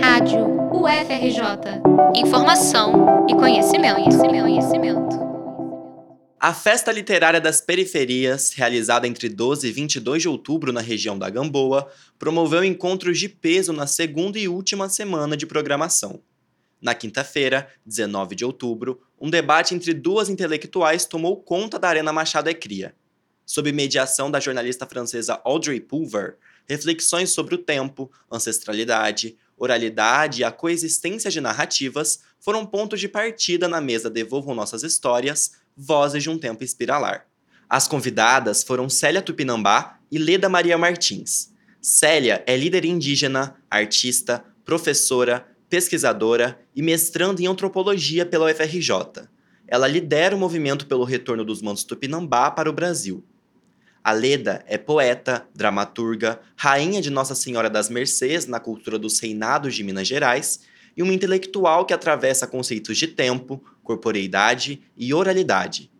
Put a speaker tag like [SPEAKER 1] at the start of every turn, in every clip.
[SPEAKER 1] Rádio UFRJ. Informação e conhecimento, conhecimento, conhecimento.
[SPEAKER 2] A Festa Literária das Periferias, realizada entre 12 e 22 de outubro na região da Gamboa, promoveu encontros de peso na segunda e última semana de programação. Na quinta-feira, 19 de outubro, um debate entre duas intelectuais tomou conta da Arena Machado Ecria. Sob mediação da jornalista francesa Audrey Pulver, reflexões sobre o tempo, ancestralidade, oralidade e a coexistência de narrativas foram pontos de partida na mesa Devolvam Nossas Histórias, Vozes de um Tempo Espiralar. As convidadas foram Célia Tupinambá e Leda Maria Martins. Célia é líder indígena, artista, professora, pesquisadora e mestrando em antropologia pela UFRJ. Ela lidera o movimento pelo retorno dos mantos Tupinambá para o Brasil. A Leda é poeta, dramaturga, rainha de Nossa Senhora das Mercês na cultura dos reinados de Minas Gerais e uma intelectual que atravessa conceitos de tempo, corporeidade e oralidade.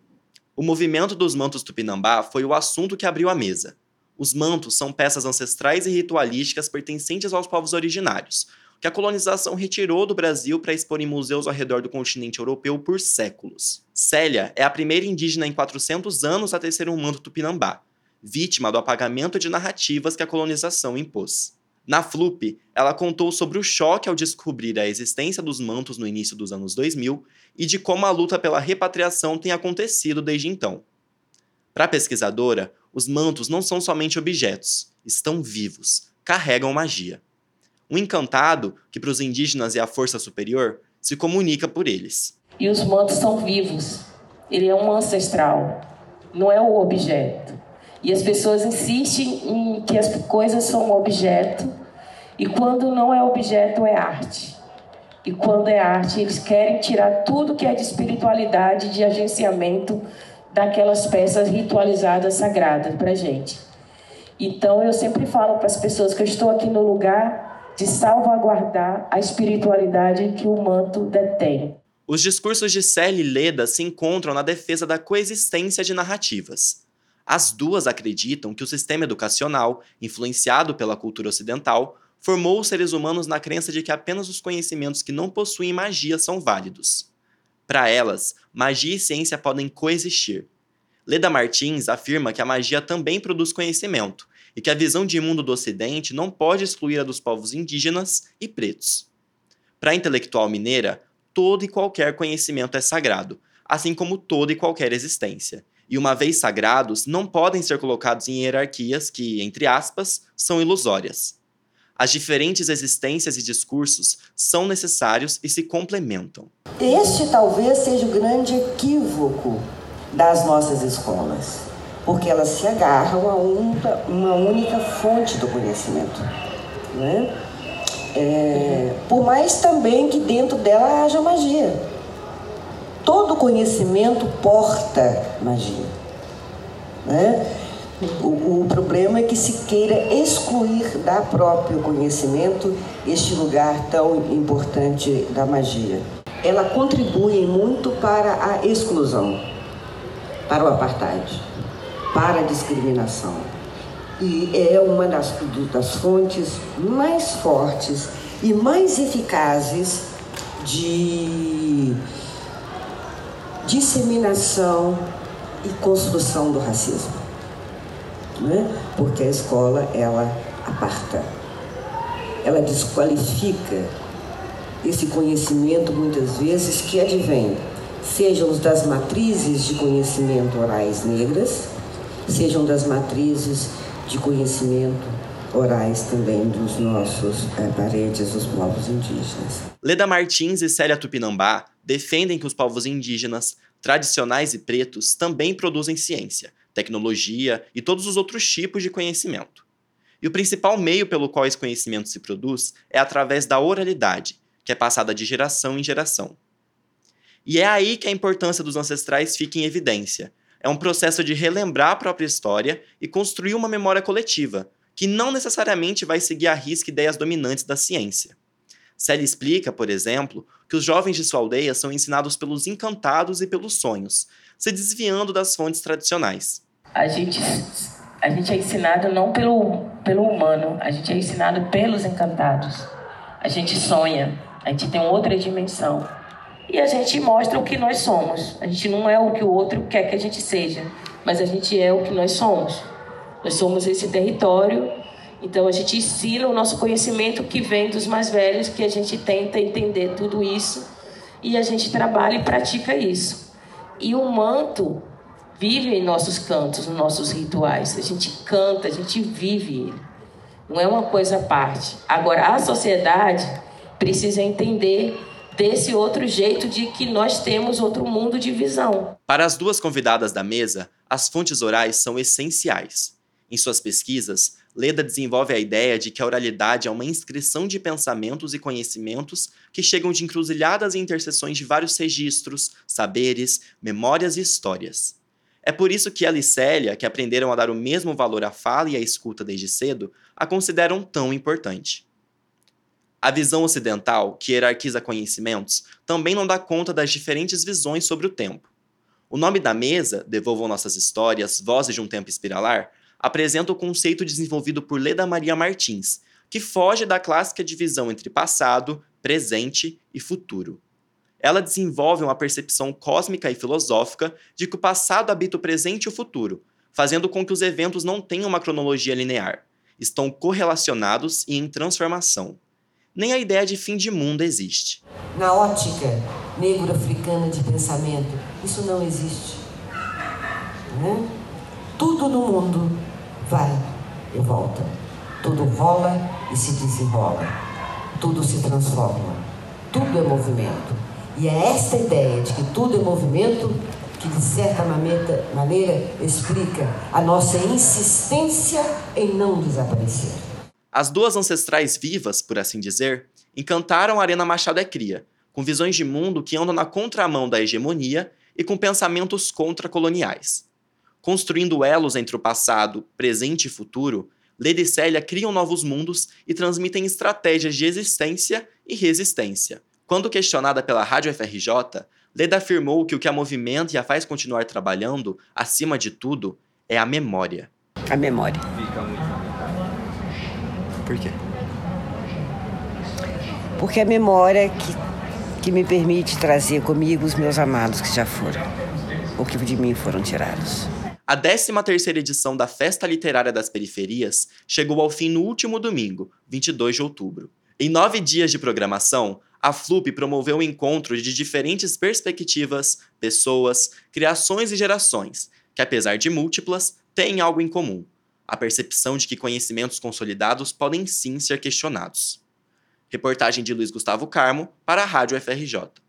[SPEAKER 2] O movimento dos mantos tupinambá foi o assunto que abriu a mesa. Os mantos são peças ancestrais e ritualísticas pertencentes aos povos originários, que a colonização retirou do Brasil para expor em museus ao redor do continente europeu por séculos. Célia é a primeira indígena em 400 anos a tecer um manto tupinambá, vítima do apagamento de narrativas que a colonização impôs. Na FLUP, ela contou sobre o choque ao descobrir a existência dos mantos no início dos anos 2000 e de como a luta pela repatriação tem acontecido desde então. Para a pesquisadora, os mantos não são somente objetos, estão vivos, carregam magia. Um encantado, que para os indígenas é a força superior, se comunica por eles.
[SPEAKER 3] E os mantos são vivos. Ele é um ancestral, não é o objeto. E as pessoas insistem em que as coisas são objeto, e quando não é objeto, é arte. E quando é arte, eles querem tirar tudo que é de espiritualidade, de agenciamento daquelas peças ritualizadas sagradas para gente. Então eu sempre falo para as pessoas que eu estou aqui no lugar de salvaguardar a espiritualidade que o manto detém.
[SPEAKER 2] Os discursos de Célia e Leda se encontram na defesa da coexistência de narrativas. As duas acreditam que o sistema educacional, influenciado pela cultura ocidental, formou os seres humanos na crença de que apenas os conhecimentos que não possuem magia são válidos. Para elas, magia e ciência podem coexistir. Leda Martins afirma que a magia também produz conhecimento e que a visão de mundo do Ocidente não pode excluir a dos povos indígenas e pretos. Para a intelectual mineira, todo e qualquer conhecimento é sagrado, assim como toda e qualquer existência, e uma vez sagrados, não podem ser colocados em hierarquias que, entre aspas, são ilusórias. As diferentes existências e discursos são necessários e se complementam.
[SPEAKER 4] Este talvez seja o grande equívoco das nossas escolas, porque elas se agarram a uma única fonte do conhecimento. Né? É, por mais também que dentro dela haja magia. Todo conhecimento porta magia. Né? O, o, problema é que se queira excluir da próprio conhecimento este lugar tão importante da magia. Ela contribui muito para a exclusão, para o apartheid, para a discriminação. E é uma das, das fontes mais fortes e mais eficazes de disseminação e construção do racismo. Né? Porque a escola, ela aparta, ela desqualifica esse conhecimento, muitas vezes, que advém, sejam das matrizes de conhecimento orais negras, sejam das matrizes de conhecimento orais também dos nossos é, parentes, dos povos indígenas.
[SPEAKER 2] Leda Martins e Célia Tupinambá defendem que os povos indígenas, tradicionais e pretos também produzem ciência, tecnologia e todos os outros tipos de conhecimento. E o principal meio pelo qual esse conhecimento se produz é através da oralidade, que é passada de geração em geração. E é aí que a importância dos ancestrais fica em evidência. É um processo de relembrar a própria história e construir uma memória coletiva, que não necessariamente vai seguir à risca ideias dominantes da ciência. Sally explica, por exemplo, que os jovens de sua aldeia são ensinados pelos encantados e pelos sonhos, se desviando das fontes tradicionais.
[SPEAKER 3] A gente, a gente é ensinado não pelo, pelo humano, a gente é ensinado pelos encantados. a gente sonha, a gente tem outra dimensão. E a gente mostra o que nós somos. A gente não é o que o outro quer que a gente seja, mas a gente é o que nós somos. Nós somos esse território, então a gente ensina o nosso conhecimento que vem dos mais velhos, que a gente tenta entender tudo isso e a gente trabalha e pratica isso. E o manto vive em nossos cantos, nos nossos rituais. A gente canta, a gente vive ele. Não é uma coisa à parte. Agora, a sociedade precisa entender desse outro jeito de que nós temos outro mundo de visão.
[SPEAKER 2] Para as duas convidadas da mesa, as fontes orais são essenciais. Em suas pesquisas, Leda desenvolve a ideia de que a oralidade é uma inscrição de pensamentos e conhecimentos que chegam de encruzilhadas e interseções de vários registros, saberes, memórias e histórias. É por isso que ela e Célia, que aprenderam a dar o mesmo valor à fala e à escuta desde cedo, a consideram tão importante. A visão ocidental, que hierarquiza conhecimentos, também não dá conta das diferentes visões sobre o tempo. O nome da mesa, Devolvam Nossas Histórias, Vozes de um Tempo Espiralar, apresenta o conceito desenvolvido por Leda Maria Martins, que foge da clássica divisão entre passado, presente e futuro ela desenvolve uma percepção cósmica e filosófica de que o passado habita o presente e o futuro, fazendo com que os eventos não tenham uma cronologia linear. Estão correlacionados e em transformação. Nem a ideia de fim de mundo existe.
[SPEAKER 4] Na ótica negro-africana de pensamento, isso não existe. Né? Tudo no mundo vai e volta. Tudo rola e se desenrola. Tudo se transforma. Tudo é movimento. E é esta ideia de que tudo é movimento que, de certa maneira, explica a nossa insistência em não desaparecer.
[SPEAKER 2] As duas ancestrais vivas, por assim dizer, encantaram a Arena Machado é Cria, com visões de mundo que andam na contramão da hegemonia e com pensamentos contracoloniais. Construindo elos entre o passado, presente e futuro, Leda e Célia criam novos mundos e transmitem estratégias de existência e resistência, quando questionada pela Rádio FRJ, Leda afirmou que o que a movimenta e a faz continuar trabalhando, acima de tudo, é a memória.
[SPEAKER 4] A memória.
[SPEAKER 2] Por quê?
[SPEAKER 4] Porque a memória que, que me permite trazer comigo os meus amados que já foram, ou que de mim foram tirados.
[SPEAKER 2] A 13ª edição da Festa Literária das Periferias chegou ao fim no último domingo, 22 de outubro. Em nove dias de programação, a FLUP promoveu um encontro de diferentes perspectivas, pessoas, criações e gerações, que apesar de múltiplas, têm algo em comum: a percepção de que conhecimentos consolidados podem sim ser questionados. Reportagem de Luiz Gustavo Carmo para a Rádio FRJ.